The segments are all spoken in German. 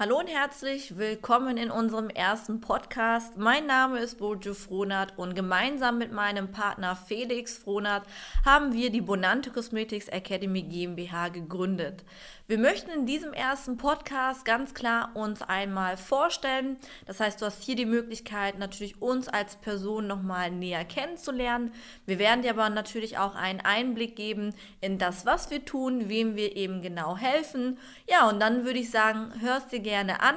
Hallo und herzlich willkommen in unserem ersten Podcast. Mein Name ist Bojo Frohnert und gemeinsam mit meinem Partner Felix Frohnert haben wir die Bonante Cosmetics Academy GmbH gegründet. Wir möchten in diesem ersten Podcast ganz klar uns einmal vorstellen. Das heißt, du hast hier die Möglichkeit, natürlich uns als Person nochmal näher kennenzulernen. Wir werden dir aber natürlich auch einen Einblick geben in das, was wir tun, wem wir eben genau helfen. Ja, und dann würde ich sagen, hörst dir gerne an.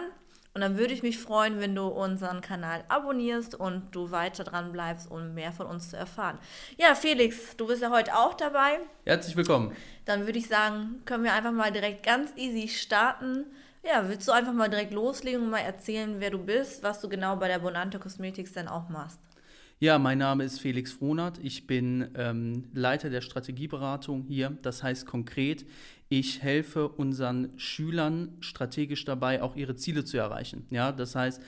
Und dann würde ich mich freuen, wenn du unseren Kanal abonnierst und du weiter dran bleibst, um mehr von uns zu erfahren. Ja, Felix, du bist ja heute auch dabei. Herzlich willkommen. Dann würde ich sagen, können wir einfach mal direkt ganz easy starten. Ja, willst du einfach mal direkt loslegen und mal erzählen, wer du bist, was du genau bei der Bonante Cosmetics denn auch machst? Ja, mein Name ist Felix Frohnert. Ich bin ähm, Leiter der Strategieberatung hier. Das heißt konkret, ich helfe unseren Schülern strategisch dabei, auch ihre Ziele zu erreichen. Ja, das heißt,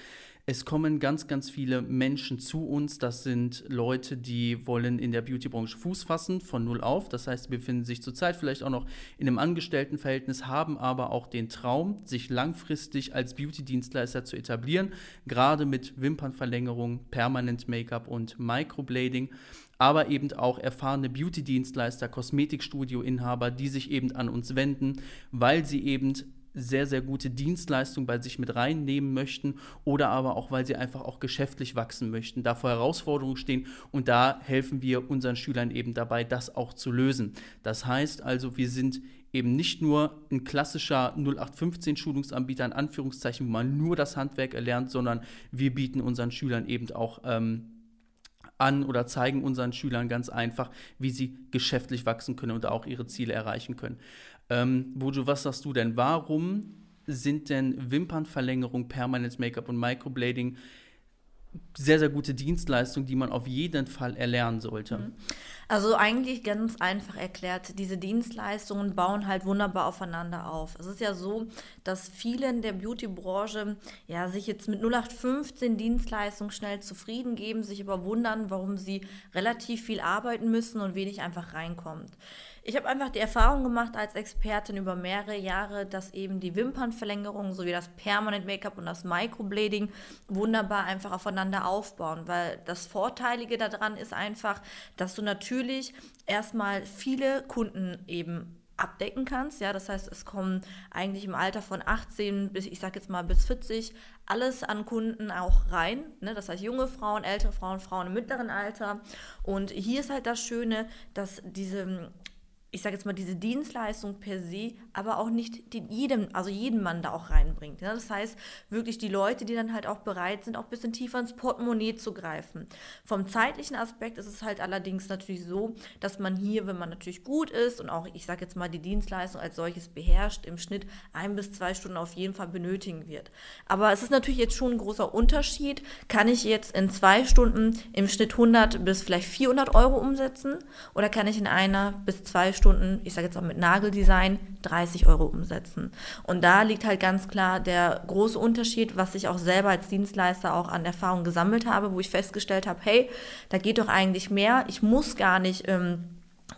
es kommen ganz, ganz viele Menschen zu uns. Das sind Leute, die wollen in der Beautybranche Fuß fassen, von null auf. Das heißt, sie befinden sich zurzeit vielleicht auch noch in einem Angestelltenverhältnis, haben aber auch den Traum, sich langfristig als Beauty-Dienstleister zu etablieren, gerade mit Wimpernverlängerung, Permanent Make-up und Microblading aber eben auch erfahrene Beauty-Dienstleister, Kosmetikstudio-Inhaber, die sich eben an uns wenden, weil sie eben sehr, sehr gute Dienstleistungen bei sich mit reinnehmen möchten oder aber auch, weil sie einfach auch geschäftlich wachsen möchten, da vor Herausforderungen stehen und da helfen wir unseren Schülern eben dabei, das auch zu lösen. Das heißt also, wir sind eben nicht nur ein klassischer 0815 Schulungsanbieter in Anführungszeichen, wo man nur das Handwerk erlernt, sondern wir bieten unseren Schülern eben auch ähm, an oder zeigen unseren Schülern ganz einfach, wie sie geschäftlich wachsen können und auch ihre Ziele erreichen können. Ähm, Bojo, was sagst du denn? Warum sind denn Wimpernverlängerung, Permanent Make-up und Microblading sehr, sehr gute Dienstleistungen, die man auf jeden Fall erlernen sollte? Mhm. Also eigentlich ganz einfach erklärt, diese Dienstleistungen bauen halt wunderbar aufeinander auf. Es ist ja so, dass viele in der Beauty-Branche ja sich jetzt mit 0815 Dienstleistungen schnell zufrieden geben, sich aber wundern, warum sie relativ viel arbeiten müssen und wenig einfach reinkommt. Ich habe einfach die Erfahrung gemacht als Expertin über mehrere Jahre, dass eben die Wimpernverlängerung sowie das Permanent Make-up und das Microblading wunderbar einfach aufeinander aufbauen, weil das Vorteilige daran ist einfach, dass du natürlich erstmal viele Kunden eben abdecken kannst. Ja, das heißt, es kommen eigentlich im Alter von 18 bis, ich sag jetzt mal, bis 40 alles an Kunden auch rein. Ne? Das heißt, junge Frauen, ältere Frauen, Frauen im mittleren Alter. Und hier ist halt das Schöne, dass diese ich sage jetzt mal, diese Dienstleistung per se, aber auch nicht den, jedem, also jeden Mann da auch reinbringt. Ja? Das heißt, wirklich die Leute, die dann halt auch bereit sind, auch ein bisschen tiefer ins Portemonnaie zu greifen. Vom zeitlichen Aspekt ist es halt allerdings natürlich so, dass man hier, wenn man natürlich gut ist und auch, ich sage jetzt mal, die Dienstleistung als solches beherrscht, im Schnitt ein bis zwei Stunden auf jeden Fall benötigen wird. Aber es ist natürlich jetzt schon ein großer Unterschied. Kann ich jetzt in zwei Stunden im Schnitt 100 bis vielleicht 400 Euro umsetzen oder kann ich in einer bis zwei Stunden Stunden, ich sage jetzt auch mit Nageldesign, 30 Euro umsetzen. Und da liegt halt ganz klar der große Unterschied, was ich auch selber als Dienstleister auch an Erfahrung gesammelt habe, wo ich festgestellt habe, hey, da geht doch eigentlich mehr. Ich muss gar nicht ähm,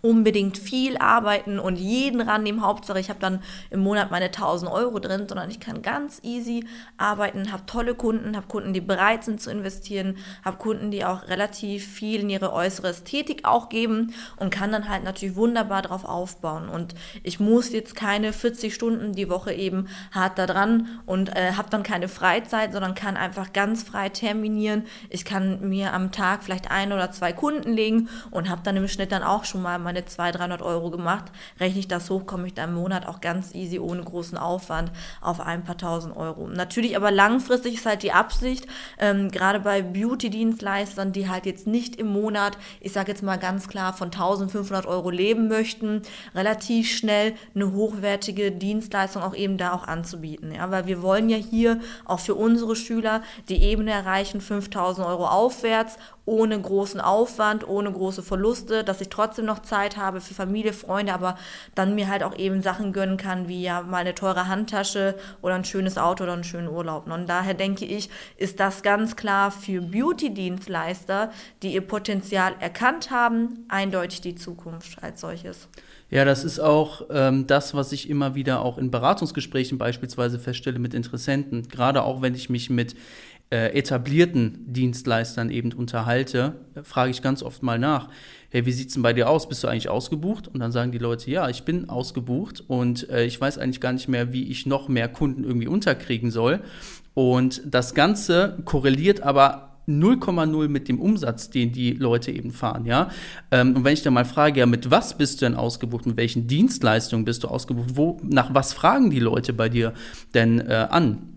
unbedingt viel arbeiten und jeden rannehmen. Hauptsache, ich habe dann im Monat meine 1000 Euro drin, sondern ich kann ganz easy arbeiten, habe tolle Kunden, habe Kunden, die bereit sind zu investieren, habe Kunden, die auch relativ viel in ihre äußere Ästhetik auch geben und kann dann halt natürlich wunderbar drauf aufbauen. Und ich muss jetzt keine 40 Stunden die Woche eben hart da dran und äh, habe dann keine Freizeit, sondern kann einfach ganz frei terminieren. Ich kann mir am Tag vielleicht ein oder zwei Kunden legen und habe dann im Schnitt dann auch schon mal mal meine 200, 300 Euro gemacht. Rechne ich das hoch, komme ich da im Monat auch ganz easy, ohne großen Aufwand, auf ein paar tausend Euro. Natürlich aber langfristig ist halt die Absicht, ähm, gerade bei Beauty-Dienstleistern, die halt jetzt nicht im Monat, ich sage jetzt mal ganz klar, von 1500 Euro leben möchten, relativ schnell eine hochwertige Dienstleistung auch eben da auch anzubieten. Ja? Weil wir wollen ja hier auch für unsere Schüler die Ebene erreichen, 5000 Euro aufwärts ohne großen Aufwand, ohne große Verluste, dass ich trotzdem noch Zeit habe für Familie, Freunde, aber dann mir halt auch eben Sachen gönnen kann, wie ja mal eine teure Handtasche oder ein schönes Auto oder einen schönen Urlaub. Und daher denke ich, ist das ganz klar für Beauty-Dienstleister, die ihr Potenzial erkannt haben, eindeutig die Zukunft als solches. Ja, das ist auch ähm, das, was ich immer wieder auch in Beratungsgesprächen beispielsweise feststelle mit Interessenten. Gerade auch wenn ich mich mit äh, etablierten Dienstleistern eben unterhalte, frage ich ganz oft mal nach, hey, wie sieht es denn bei dir aus? Bist du eigentlich ausgebucht? Und dann sagen die Leute, ja, ich bin ausgebucht und äh, ich weiß eigentlich gar nicht mehr, wie ich noch mehr Kunden irgendwie unterkriegen soll. Und das Ganze korreliert aber 0,0 mit dem Umsatz, den die Leute eben fahren, ja. Ähm, und wenn ich dann mal frage, ja, mit was bist du denn ausgebucht, mit welchen Dienstleistungen bist du ausgebucht, wo, nach was fragen die Leute bei dir denn äh, an?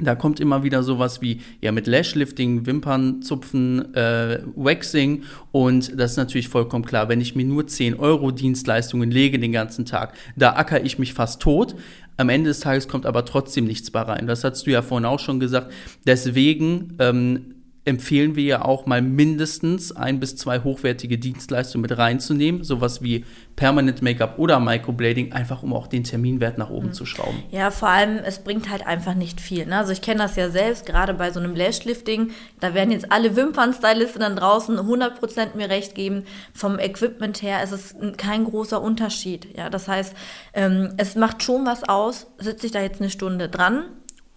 Da kommt immer wieder sowas wie, ja, mit Lashlifting, Wimpernzupfen, äh, Waxing und das ist natürlich vollkommen klar, wenn ich mir nur 10 Euro Dienstleistungen lege den ganzen Tag, da acker ich mich fast tot. Am Ende des Tages kommt aber trotzdem nichts bei rein. Das hast du ja vorhin auch schon gesagt. Deswegen ähm, empfehlen wir ja auch mal mindestens ein bis zwei hochwertige Dienstleistungen mit reinzunehmen, sowas wie Permanent Make-up oder Microblading, einfach um auch den Terminwert nach oben mhm. zu schrauben. Ja, vor allem, es bringt halt einfach nicht viel. Ne? Also ich kenne das ja selbst, gerade bei so einem Lashlifting, da werden jetzt alle Wimpernstylisten dann draußen 100% mir recht geben. Vom Equipment her ist es kein großer Unterschied. Ja, das heißt, ähm, es macht schon was aus, sitze ich da jetzt eine Stunde dran,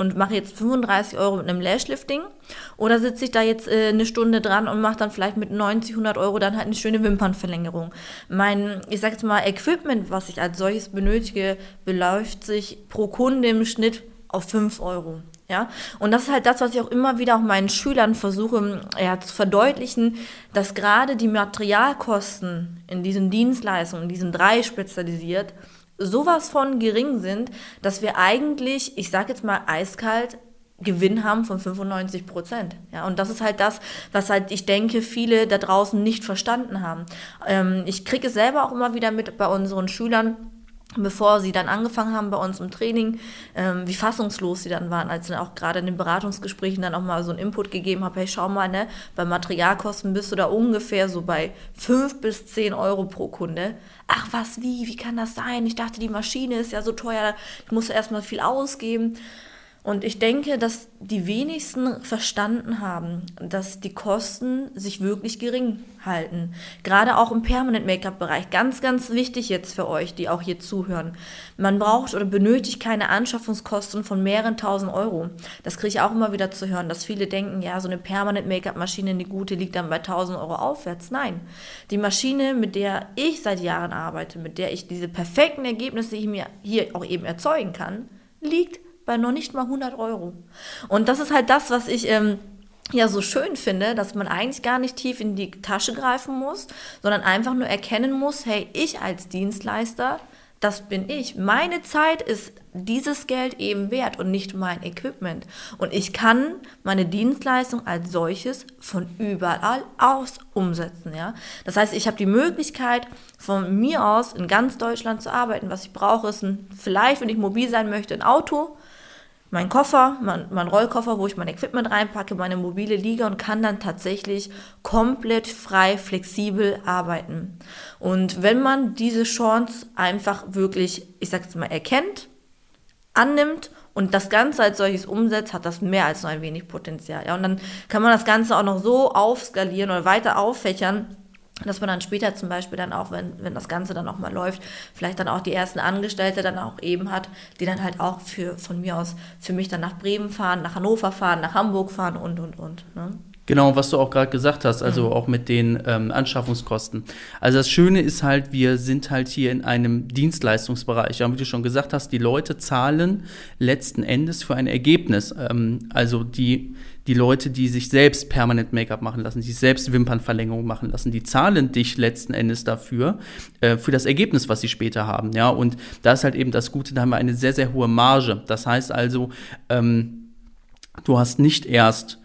und mache jetzt 35 Euro mit einem Lashlifting oder sitze ich da jetzt äh, eine Stunde dran und mache dann vielleicht mit 90, 100 Euro dann halt eine schöne Wimpernverlängerung. Mein, ich sage jetzt mal, Equipment, was ich als solches benötige, beläuft sich pro Kunde im Schnitt auf 5 Euro. Ja? Und das ist halt das, was ich auch immer wieder auch meinen Schülern versuche ja, zu verdeutlichen, dass gerade die Materialkosten in diesen Dienstleistungen, in diesen drei spezialisiert, sowas von gering sind, dass wir eigentlich, ich sage jetzt mal eiskalt, Gewinn haben von 95 Prozent. Ja, und das ist halt das, was halt ich denke, viele da draußen nicht verstanden haben. Ähm, ich kriege es selber auch immer wieder mit bei unseren Schülern, bevor sie dann angefangen haben bei uns im Training, ähm, wie fassungslos sie dann waren, als ich dann auch gerade in den Beratungsgesprächen dann auch mal so einen Input gegeben habe, hey, schau mal, ne, bei Materialkosten bist du da ungefähr so bei 5 bis 10 Euro pro Kunde. Ach was, wie, wie kann das sein? Ich dachte, die Maschine ist ja so teuer, ich muss erstmal viel ausgeben. Und ich denke, dass die wenigsten verstanden haben, dass die Kosten sich wirklich gering halten. Gerade auch im Permanent Make-up-Bereich. Ganz, ganz wichtig jetzt für euch, die auch hier zuhören. Man braucht oder benötigt keine Anschaffungskosten von mehreren tausend Euro. Das kriege ich auch immer wieder zu hören, dass viele denken, ja, so eine Permanent Make-up-Maschine, eine gute, liegt dann bei 1000 Euro aufwärts. Nein. Die Maschine, mit der ich seit Jahren arbeite, mit der ich diese perfekten Ergebnisse hier, hier auch eben erzeugen kann, liegt bei noch nicht mal 100 Euro. Und das ist halt das, was ich ähm, ja so schön finde, dass man eigentlich gar nicht tief in die Tasche greifen muss, sondern einfach nur erkennen muss, hey, ich als Dienstleister, das bin ich. Meine Zeit ist dieses Geld eben wert und nicht mein Equipment. Und ich kann meine Dienstleistung als solches von überall aus umsetzen. Ja? Das heißt, ich habe die Möglichkeit, von mir aus in ganz Deutschland zu arbeiten. Was ich brauche, ist ein, vielleicht, wenn ich mobil sein möchte, ein Auto mein Koffer, mein, mein Rollkoffer, wo ich mein Equipment reinpacke, meine mobile Liege und kann dann tatsächlich komplett frei, flexibel arbeiten. Und wenn man diese Chance einfach wirklich, ich sag jetzt mal, erkennt, annimmt und das Ganze als solches umsetzt, hat das mehr als nur ein wenig Potenzial. Ja, und dann kann man das Ganze auch noch so aufskalieren oder weiter auffächern, dass man dann später zum Beispiel dann auch, wenn, wenn das Ganze dann auch mal läuft, vielleicht dann auch die ersten Angestellte dann auch eben hat, die dann halt auch für, von mir aus für mich dann nach Bremen fahren, nach Hannover fahren, nach Hamburg fahren und, und, und. Ne? Genau, was du auch gerade gesagt hast, also mhm. auch mit den ähm, Anschaffungskosten. Also das Schöne ist halt, wir sind halt hier in einem Dienstleistungsbereich. Ja, wie du schon gesagt hast, die Leute zahlen letzten Endes für ein Ergebnis. Ähm, also die die Leute, die sich selbst permanent Make-up machen lassen, die sich selbst Wimpernverlängerung machen lassen, die zahlen dich letzten Endes dafür, äh, für das Ergebnis, was sie später haben. Ja, und da ist halt eben das Gute, da haben wir eine sehr, sehr hohe Marge. Das heißt also, ähm, du hast nicht erst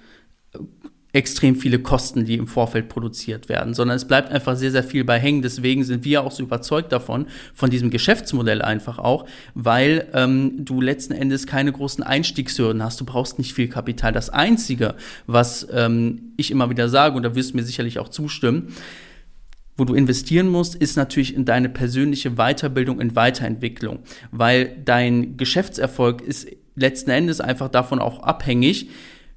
extrem viele Kosten, die im Vorfeld produziert werden, sondern es bleibt einfach sehr, sehr viel bei hängen. Deswegen sind wir auch so überzeugt davon, von diesem Geschäftsmodell einfach auch, weil ähm, du letzten Endes keine großen Einstiegshürden hast. Du brauchst nicht viel Kapital. Das Einzige, was ähm, ich immer wieder sage, und da wirst du mir sicherlich auch zustimmen, wo du investieren musst, ist natürlich in deine persönliche Weiterbildung, in Weiterentwicklung, weil dein Geschäftserfolg ist letzten Endes einfach davon auch abhängig,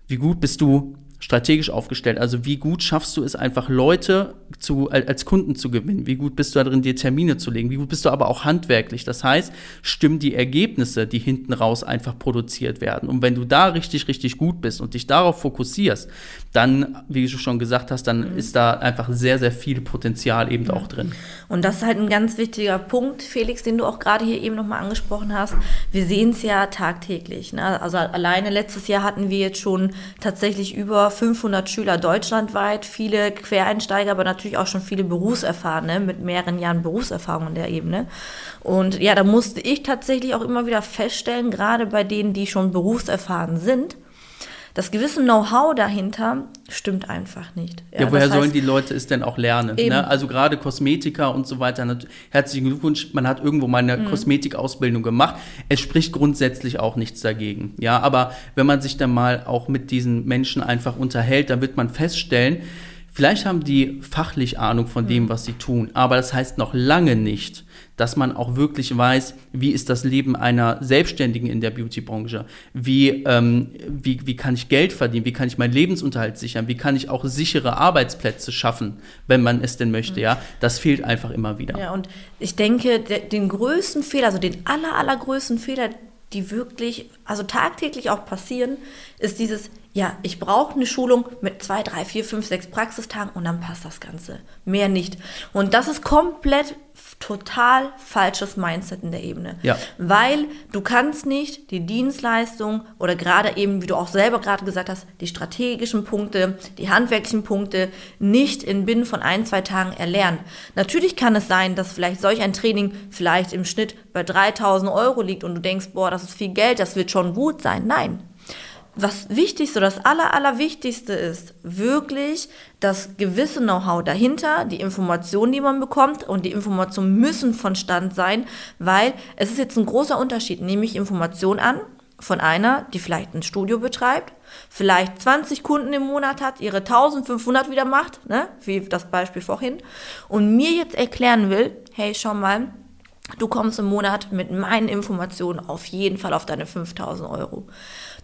wie gut bist du strategisch aufgestellt. Also wie gut schaffst du es einfach Leute zu, als Kunden zu gewinnen? Wie gut bist du darin, dir Termine zu legen? Wie gut bist du aber auch handwerklich? Das heißt, stimmen die Ergebnisse, die hinten raus einfach produziert werden. Und wenn du da richtig, richtig gut bist und dich darauf fokussierst, dann, wie du schon gesagt hast, dann mhm. ist da einfach sehr, sehr viel Potenzial eben ja. auch drin. Und das ist halt ein ganz wichtiger Punkt, Felix, den du auch gerade hier eben nochmal angesprochen hast. Wir sehen es ja tagtäglich. Ne? Also alleine letztes Jahr hatten wir jetzt schon tatsächlich über 500 Schüler deutschlandweit, viele Quereinsteiger, aber natürlich auch schon viele Berufserfahrene mit mehreren Jahren Berufserfahrung in der Ebene. Und ja, da musste ich tatsächlich auch immer wieder feststellen, gerade bei denen, die schon berufserfahren sind, das gewisse Know-how dahinter stimmt einfach nicht. Ja, ja woher heißt, sollen die Leute es denn auch lernen? Ne? Also gerade Kosmetiker und so weiter. Herzlichen Glückwunsch, man hat irgendwo mal eine mhm. Kosmetikausbildung gemacht. Es spricht grundsätzlich auch nichts dagegen. Ja, aber wenn man sich dann mal auch mit diesen Menschen einfach unterhält, dann wird man feststellen, vielleicht haben die fachlich Ahnung von dem, mhm. was sie tun, aber das heißt noch lange nicht, dass man auch wirklich weiß, wie ist das Leben einer Selbstständigen in der Beauty-Branche? Wie, ähm, wie, wie kann ich Geld verdienen? Wie kann ich meinen Lebensunterhalt sichern? Wie kann ich auch sichere Arbeitsplätze schaffen, wenn man es denn möchte? Ja, das fehlt einfach immer wieder. Ja, und ich denke, den größten Fehler, also den aller, allergrößten Fehler, die wirklich, also tagtäglich auch passieren, ist dieses, ja, ich brauche eine Schulung mit zwei, drei, vier, fünf, sechs Praxistagen und dann passt das Ganze. Mehr nicht. Und das ist komplett total falsches Mindset in der Ebene. Ja. Weil du kannst nicht die Dienstleistung oder gerade eben, wie du auch selber gerade gesagt hast, die strategischen Punkte, die handwerklichen Punkte nicht in Binnen von ein, zwei Tagen erlernen. Natürlich kann es sein, dass vielleicht solch ein Training vielleicht im Schnitt bei 3000 Euro liegt und du denkst, boah, das ist viel Geld, das wird schon gut sein. Nein, was Wichtigste, das Aller, Allerwichtigste ist, wirklich das gewisse Know-how dahinter, die Informationen, die man bekommt und die Informationen müssen von Stand sein, weil es ist jetzt ein großer Unterschied, nehme ich Informationen an von einer, die vielleicht ein Studio betreibt, vielleicht 20 Kunden im Monat hat, ihre 1500 wieder macht, ne, wie das Beispiel vorhin, und mir jetzt erklären will, hey, schau mal, du kommst im Monat mit meinen Informationen auf jeden Fall auf deine 5000 Euro.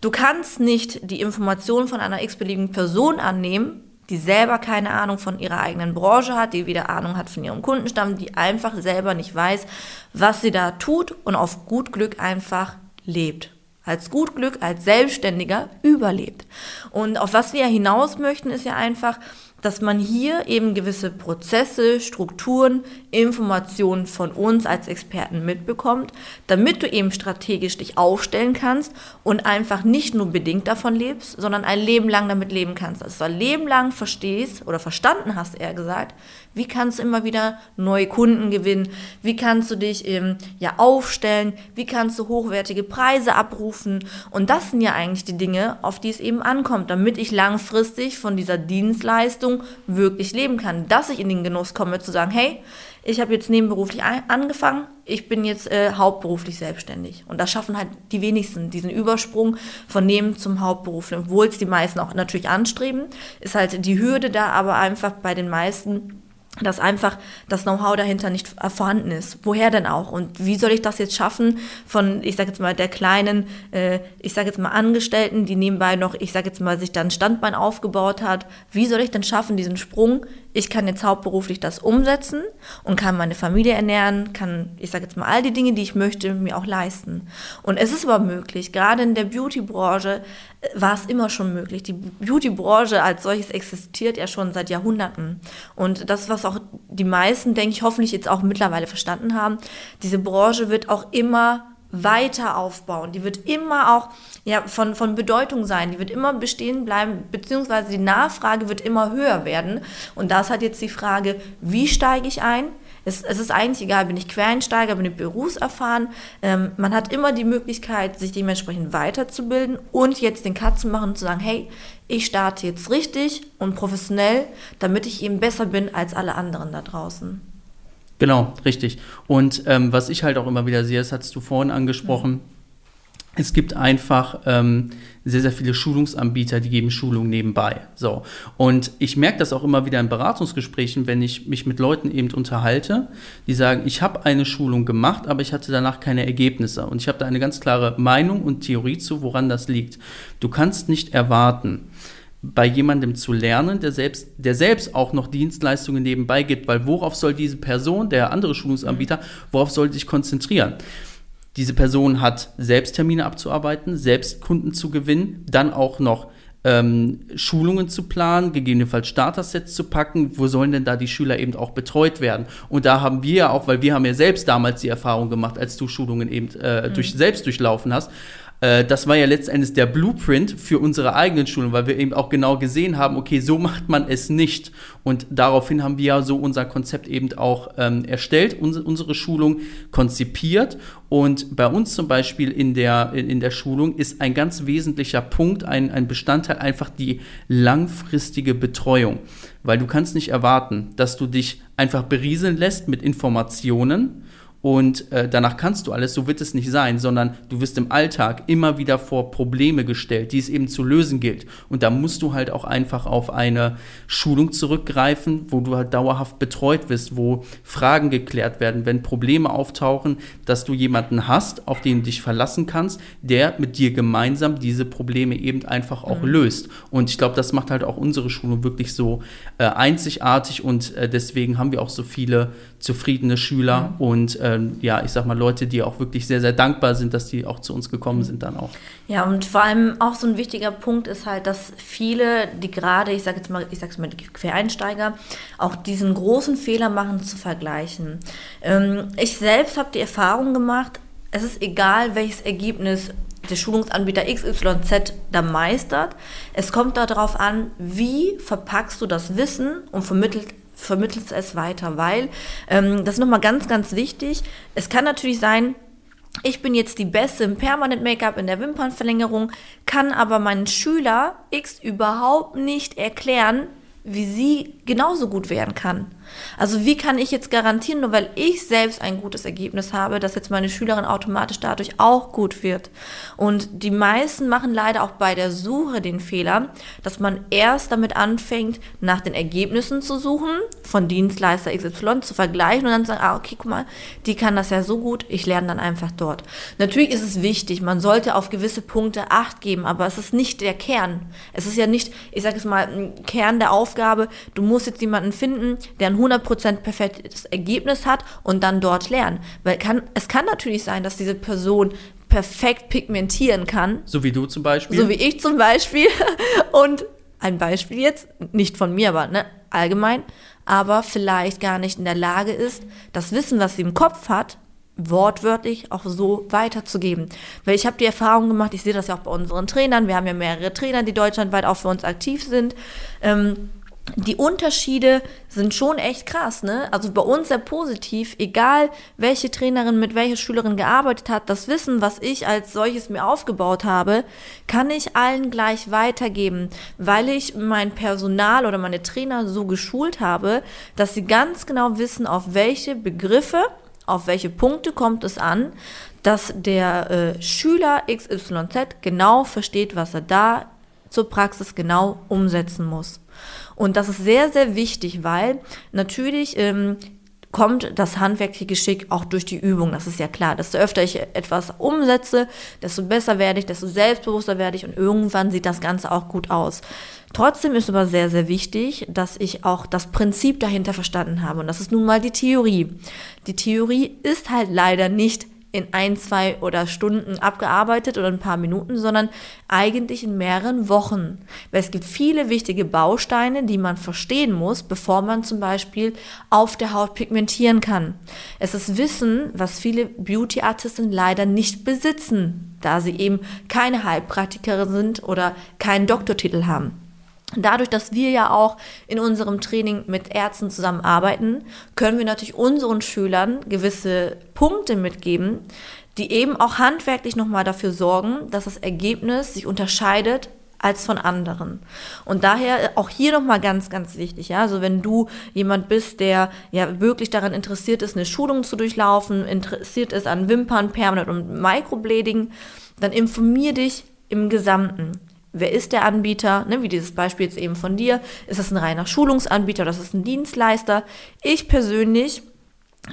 Du kannst nicht die Informationen von einer x-beliebigen Person annehmen, die selber keine Ahnung von ihrer eigenen Branche hat, die weder Ahnung hat von ihrem Kundenstamm, die einfach selber nicht weiß, was sie da tut und auf gut Glück einfach lebt. Als gut Glück, als Selbstständiger überlebt. Und auf was wir hinaus möchten, ist ja einfach, dass man hier eben gewisse Prozesse, Strukturen, Informationen von uns als Experten mitbekommt, damit du eben strategisch dich aufstellen kannst und einfach nicht nur bedingt davon lebst, sondern ein Leben lang damit leben kannst. Du ein Leben lang verstehst oder verstanden hast, eher gesagt, wie kannst du immer wieder neue Kunden gewinnen? Wie kannst du dich ähm, ja aufstellen? Wie kannst du hochwertige Preise abrufen? Und das sind ja eigentlich die Dinge, auf die es eben ankommt, damit ich langfristig von dieser Dienstleistung wirklich leben kann. Dass ich in den Genuss komme zu sagen, hey, ich habe jetzt nebenberuflich angefangen, ich bin jetzt äh, hauptberuflich selbstständig. Und das schaffen halt die wenigsten, diesen Übersprung von Neben zum Hauptberuf. Obwohl es die meisten auch natürlich anstreben, ist halt die Hürde da aber einfach bei den meisten dass einfach das Know-how dahinter nicht vorhanden ist. Woher denn auch? Und wie soll ich das jetzt schaffen von, ich sage jetzt mal, der kleinen, äh, ich sage jetzt mal Angestellten, die nebenbei noch, ich sage jetzt mal, sich dann Standbein aufgebaut hat. Wie soll ich denn schaffen, diesen Sprung ich kann jetzt hauptberuflich das umsetzen und kann meine Familie ernähren, kann, ich sage jetzt mal, all die Dinge, die ich möchte, mir auch leisten. Und es ist aber möglich, gerade in der Beauty-Branche äh, war es immer schon möglich. Die Beauty-Branche als solches existiert ja schon seit Jahrhunderten. Und das, was auch die meisten, denke ich, hoffentlich jetzt auch mittlerweile verstanden haben, diese Branche wird auch immer weiter aufbauen. Die wird immer auch ja, von, von Bedeutung sein. Die wird immer bestehen bleiben, beziehungsweise die Nachfrage wird immer höher werden. Und das hat jetzt die Frage, wie steige ich ein? Es, es ist eigentlich egal, bin ich Quereinsteiger, bin ich berufserfahren. Ähm, man hat immer die Möglichkeit, sich dementsprechend weiterzubilden und jetzt den Cut zu machen und zu sagen, hey, ich starte jetzt richtig und professionell, damit ich eben besser bin als alle anderen da draußen. Genau, richtig. Und ähm, was ich halt auch immer wieder sehe, das hast du vorhin angesprochen, mhm. Es gibt einfach ähm, sehr, sehr viele Schulungsanbieter, die geben Schulungen nebenbei. So. Und ich merke das auch immer wieder in Beratungsgesprächen, wenn ich mich mit Leuten eben unterhalte, die sagen, ich habe eine Schulung gemacht, aber ich hatte danach keine Ergebnisse. Und ich habe da eine ganz klare Meinung und Theorie zu, woran das liegt. Du kannst nicht erwarten, bei jemandem zu lernen, der selbst, der selbst auch noch Dienstleistungen nebenbei gibt, weil worauf soll diese Person, der andere Schulungsanbieter, worauf soll sich konzentrieren? Diese Person hat selbst Termine abzuarbeiten, selbst Kunden zu gewinnen, dann auch noch ähm, Schulungen zu planen, gegebenenfalls Starter-Sets zu packen, wo sollen denn da die Schüler eben auch betreut werden? Und da haben wir ja auch, weil wir haben ja selbst damals die Erfahrung gemacht, als du Schulungen eben äh, mhm. durch, selbst durchlaufen hast, äh, das war ja letztendlich der Blueprint für unsere eigenen Schulen, weil wir eben auch genau gesehen haben, okay, so macht man es nicht. Und daraufhin haben wir ja so unser Konzept eben auch ähm, erstellt, unsere, unsere Schulung konzipiert. Und bei uns zum Beispiel in der, in, in der Schulung ist ein ganz wesentlicher Punkt, ein, ein Bestandteil einfach die langfristige Betreuung. Weil du kannst nicht erwarten, dass du dich einfach berieseln lässt mit Informationen, und äh, danach kannst du alles, so wird es nicht sein, sondern du wirst im Alltag immer wieder vor Probleme gestellt, die es eben zu lösen gilt. Und da musst du halt auch einfach auf eine Schulung zurückgreifen, wo du halt dauerhaft betreut wirst, wo Fragen geklärt werden, wenn Probleme auftauchen, dass du jemanden hast, auf den du dich verlassen kannst, der mit dir gemeinsam diese Probleme eben einfach auch mhm. löst. Und ich glaube, das macht halt auch unsere Schulung wirklich so äh, einzigartig und äh, deswegen haben wir auch so viele zufriedene Schüler mhm. und ähm, ja, ich sag mal Leute, die auch wirklich sehr, sehr dankbar sind, dass die auch zu uns gekommen sind dann auch. Ja, und vor allem auch so ein wichtiger Punkt ist halt, dass viele, die gerade, ich sage jetzt mal, ich sag's mal, Quereinsteiger, auch diesen großen Fehler machen zu vergleichen. Ähm, ich selbst habe die Erfahrung gemacht, es ist egal, welches Ergebnis der Schulungsanbieter XYZ da meistert. Es kommt darauf an, wie verpackst du das Wissen und vermittelt vermittelst es weiter, weil ähm, das ist nochmal ganz, ganz wichtig. Es kann natürlich sein, ich bin jetzt die Beste im Permanent Make-up, in der Wimpernverlängerung, kann aber meinen Schüler X überhaupt nicht erklären, wie sie genauso gut werden kann. Also wie kann ich jetzt garantieren, nur weil ich selbst ein gutes Ergebnis habe, dass jetzt meine Schülerin automatisch dadurch auch gut wird? Und die meisten machen leider auch bei der Suche den Fehler, dass man erst damit anfängt, nach den Ergebnissen zu suchen, von Dienstleister XY zu vergleichen und dann sagen, ah, okay, guck mal, die kann das ja so gut, ich lerne dann einfach dort. Natürlich ist es wichtig, man sollte auf gewisse Punkte Acht geben, aber es ist nicht der Kern. Es ist ja nicht, ich sage es mal, ein Kern der Aufgabe, du musst jetzt jemanden finden, der ein 100% perfektes Ergebnis hat und dann dort lernen. Weil kann, es kann natürlich sein, dass diese Person perfekt pigmentieren kann. So wie du zum Beispiel. So wie ich zum Beispiel. Und ein Beispiel jetzt, nicht von mir, aber ne, allgemein, aber vielleicht gar nicht in der Lage ist, das Wissen, was sie im Kopf hat, wortwörtlich auch so weiterzugeben. Weil ich habe die Erfahrung gemacht, ich sehe das ja auch bei unseren Trainern, wir haben ja mehrere Trainer, die deutschlandweit auch für uns aktiv sind. Ähm, die Unterschiede sind schon echt krass, ne? Also bei uns sehr positiv, egal welche Trainerin mit welcher Schülerin gearbeitet hat, das Wissen, was ich als solches mir aufgebaut habe, kann ich allen gleich weitergeben, weil ich mein Personal oder meine Trainer so geschult habe, dass sie ganz genau wissen, auf welche Begriffe, auf welche Punkte kommt es an, dass der äh, Schüler XYZ genau versteht, was er da zur Praxis genau umsetzen muss. Und das ist sehr, sehr wichtig, weil natürlich ähm, kommt das handwerkliche Geschick auch durch die Übung. Das ist ja klar. Desto öfter ich etwas umsetze, desto besser werde ich, desto selbstbewusster werde ich und irgendwann sieht das Ganze auch gut aus. Trotzdem ist aber sehr, sehr wichtig, dass ich auch das Prinzip dahinter verstanden habe. Und das ist nun mal die Theorie. Die Theorie ist halt leider nicht in ein, zwei oder Stunden abgearbeitet oder ein paar Minuten, sondern eigentlich in mehreren Wochen. Weil es gibt viele wichtige Bausteine, die man verstehen muss, bevor man zum Beispiel auf der Haut pigmentieren kann. Es ist Wissen, was viele Beauty-Artisten leider nicht besitzen, da sie eben keine Heilpraktikerin sind oder keinen Doktortitel haben. Dadurch, dass wir ja auch in unserem Training mit Ärzten zusammenarbeiten, können wir natürlich unseren Schülern gewisse Punkte mitgeben, die eben auch handwerklich nochmal dafür sorgen, dass das Ergebnis sich unterscheidet als von anderen. Und daher auch hier nochmal ganz, ganz wichtig, ja, also wenn du jemand bist, der ja wirklich daran interessiert ist, eine Schulung zu durchlaufen, interessiert ist an Wimpern, Permanent und Microblading, dann informier dich im Gesamten. Wer ist der Anbieter? Ne, wie dieses Beispiel jetzt eben von dir. Ist das ein reiner Schulungsanbieter oder ist das ein Dienstleister? Ich persönlich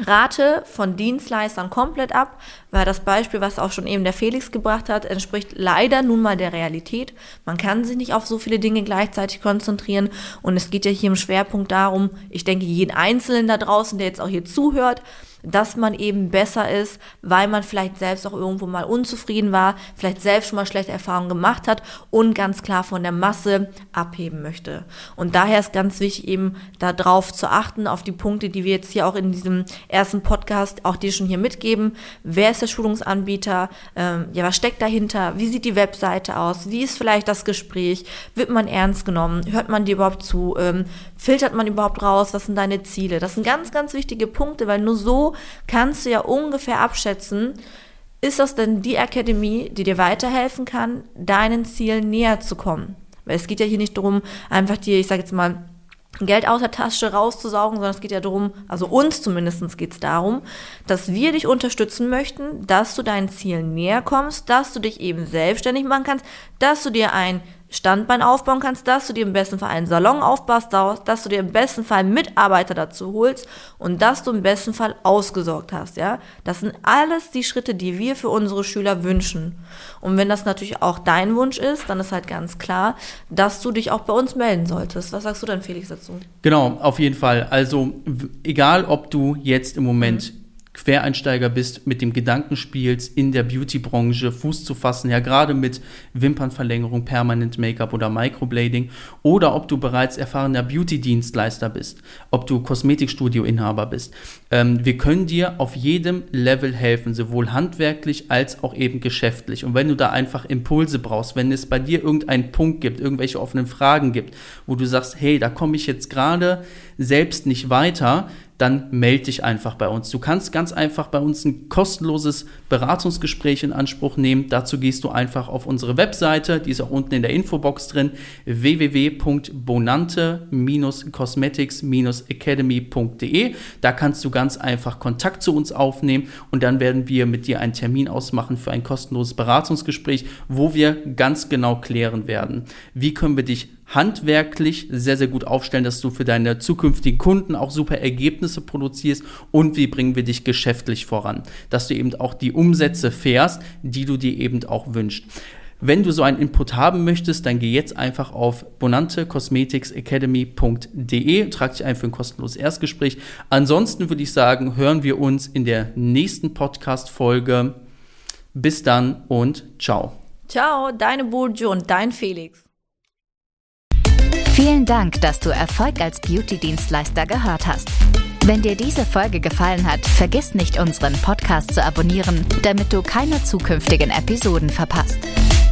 rate von Dienstleistern komplett ab, weil das Beispiel, was auch schon eben der Felix gebracht hat, entspricht leider nun mal der Realität. Man kann sich nicht auf so viele Dinge gleichzeitig konzentrieren und es geht ja hier im Schwerpunkt darum, ich denke, jeden Einzelnen da draußen, der jetzt auch hier zuhört, dass man eben besser ist, weil man vielleicht selbst auch irgendwo mal unzufrieden war, vielleicht selbst schon mal schlechte Erfahrungen gemacht hat und ganz klar von der Masse abheben möchte. Und daher ist ganz wichtig eben darauf zu achten, auf die Punkte, die wir jetzt hier auch in diesem ersten Podcast auch dir schon hier mitgeben. Wer ist der Schulungsanbieter? Ähm, ja, was steckt dahinter? Wie sieht die Webseite aus? Wie ist vielleicht das Gespräch? Wird man ernst genommen? Hört man dir überhaupt zu? Ähm, filtert man überhaupt raus? Was sind deine Ziele? Das sind ganz, ganz wichtige Punkte, weil nur so kannst du ja ungefähr abschätzen, ist das denn die Akademie, die dir weiterhelfen kann, deinen Zielen näher zu kommen? Weil es geht ja hier nicht darum, einfach dir, ich sage jetzt mal, Geld aus der Tasche rauszusaugen, sondern es geht ja darum, also uns zumindest geht es darum, dass wir dich unterstützen möchten, dass du deinen Zielen näher kommst, dass du dich eben selbstständig machen kannst, dass du dir ein Standbein aufbauen kannst, dass du dir im besten Fall einen Salon aufbaust, dass du dir im besten Fall Mitarbeiter dazu holst und dass du im besten Fall ausgesorgt hast, ja? Das sind alles die Schritte, die wir für unsere Schüler wünschen. Und wenn das natürlich auch dein Wunsch ist, dann ist halt ganz klar, dass du dich auch bei uns melden solltest. Was sagst du dann, Felix, dazu? Genau, auf jeden Fall. Also, egal ob du jetzt im Moment mhm Quereinsteiger bist, mit dem Gedanken spielst, in der Beauty-Branche Fuß zu fassen, ja gerade mit Wimpernverlängerung, Permanent Make-up oder Microblading, oder ob du bereits erfahrener Beauty-Dienstleister bist, ob du Kosmetikstudio-Inhaber bist. Ähm, wir können dir auf jedem Level helfen, sowohl handwerklich als auch eben geschäftlich. Und wenn du da einfach Impulse brauchst, wenn es bei dir irgendeinen Punkt gibt, irgendwelche offenen Fragen gibt, wo du sagst, hey, da komme ich jetzt gerade selbst nicht weiter, dann melde dich einfach bei uns. Du kannst ganz einfach bei uns ein kostenloses Beratungsgespräch in Anspruch nehmen. Dazu gehst du einfach auf unsere Webseite, die ist auch unten in der Infobox drin, www.bonante-cosmetics-academy.de. Da kannst du ganz einfach Kontakt zu uns aufnehmen und dann werden wir mit dir einen Termin ausmachen für ein kostenloses Beratungsgespräch, wo wir ganz genau klären werden, wie können wir dich handwerklich sehr, sehr gut aufstellen, dass du für deine zukünftigen Kunden auch super Ergebnisse produzierst und wie bringen wir dich geschäftlich voran, dass du eben auch die Umsätze fährst, die du dir eben auch wünschst. Wenn du so einen Input haben möchtest, dann geh jetzt einfach auf bonantecosmeticsacademy.de, trag dich ein für ein kostenloses Erstgespräch. Ansonsten würde ich sagen, hören wir uns in der nächsten Podcast-Folge. Bis dann und ciao. Ciao, deine Burju und dein Felix. Vielen Dank, dass du Erfolg als Beauty-Dienstleister gehört hast. Wenn dir diese Folge gefallen hat, vergiss nicht, unseren Podcast zu abonnieren, damit du keine zukünftigen Episoden verpasst.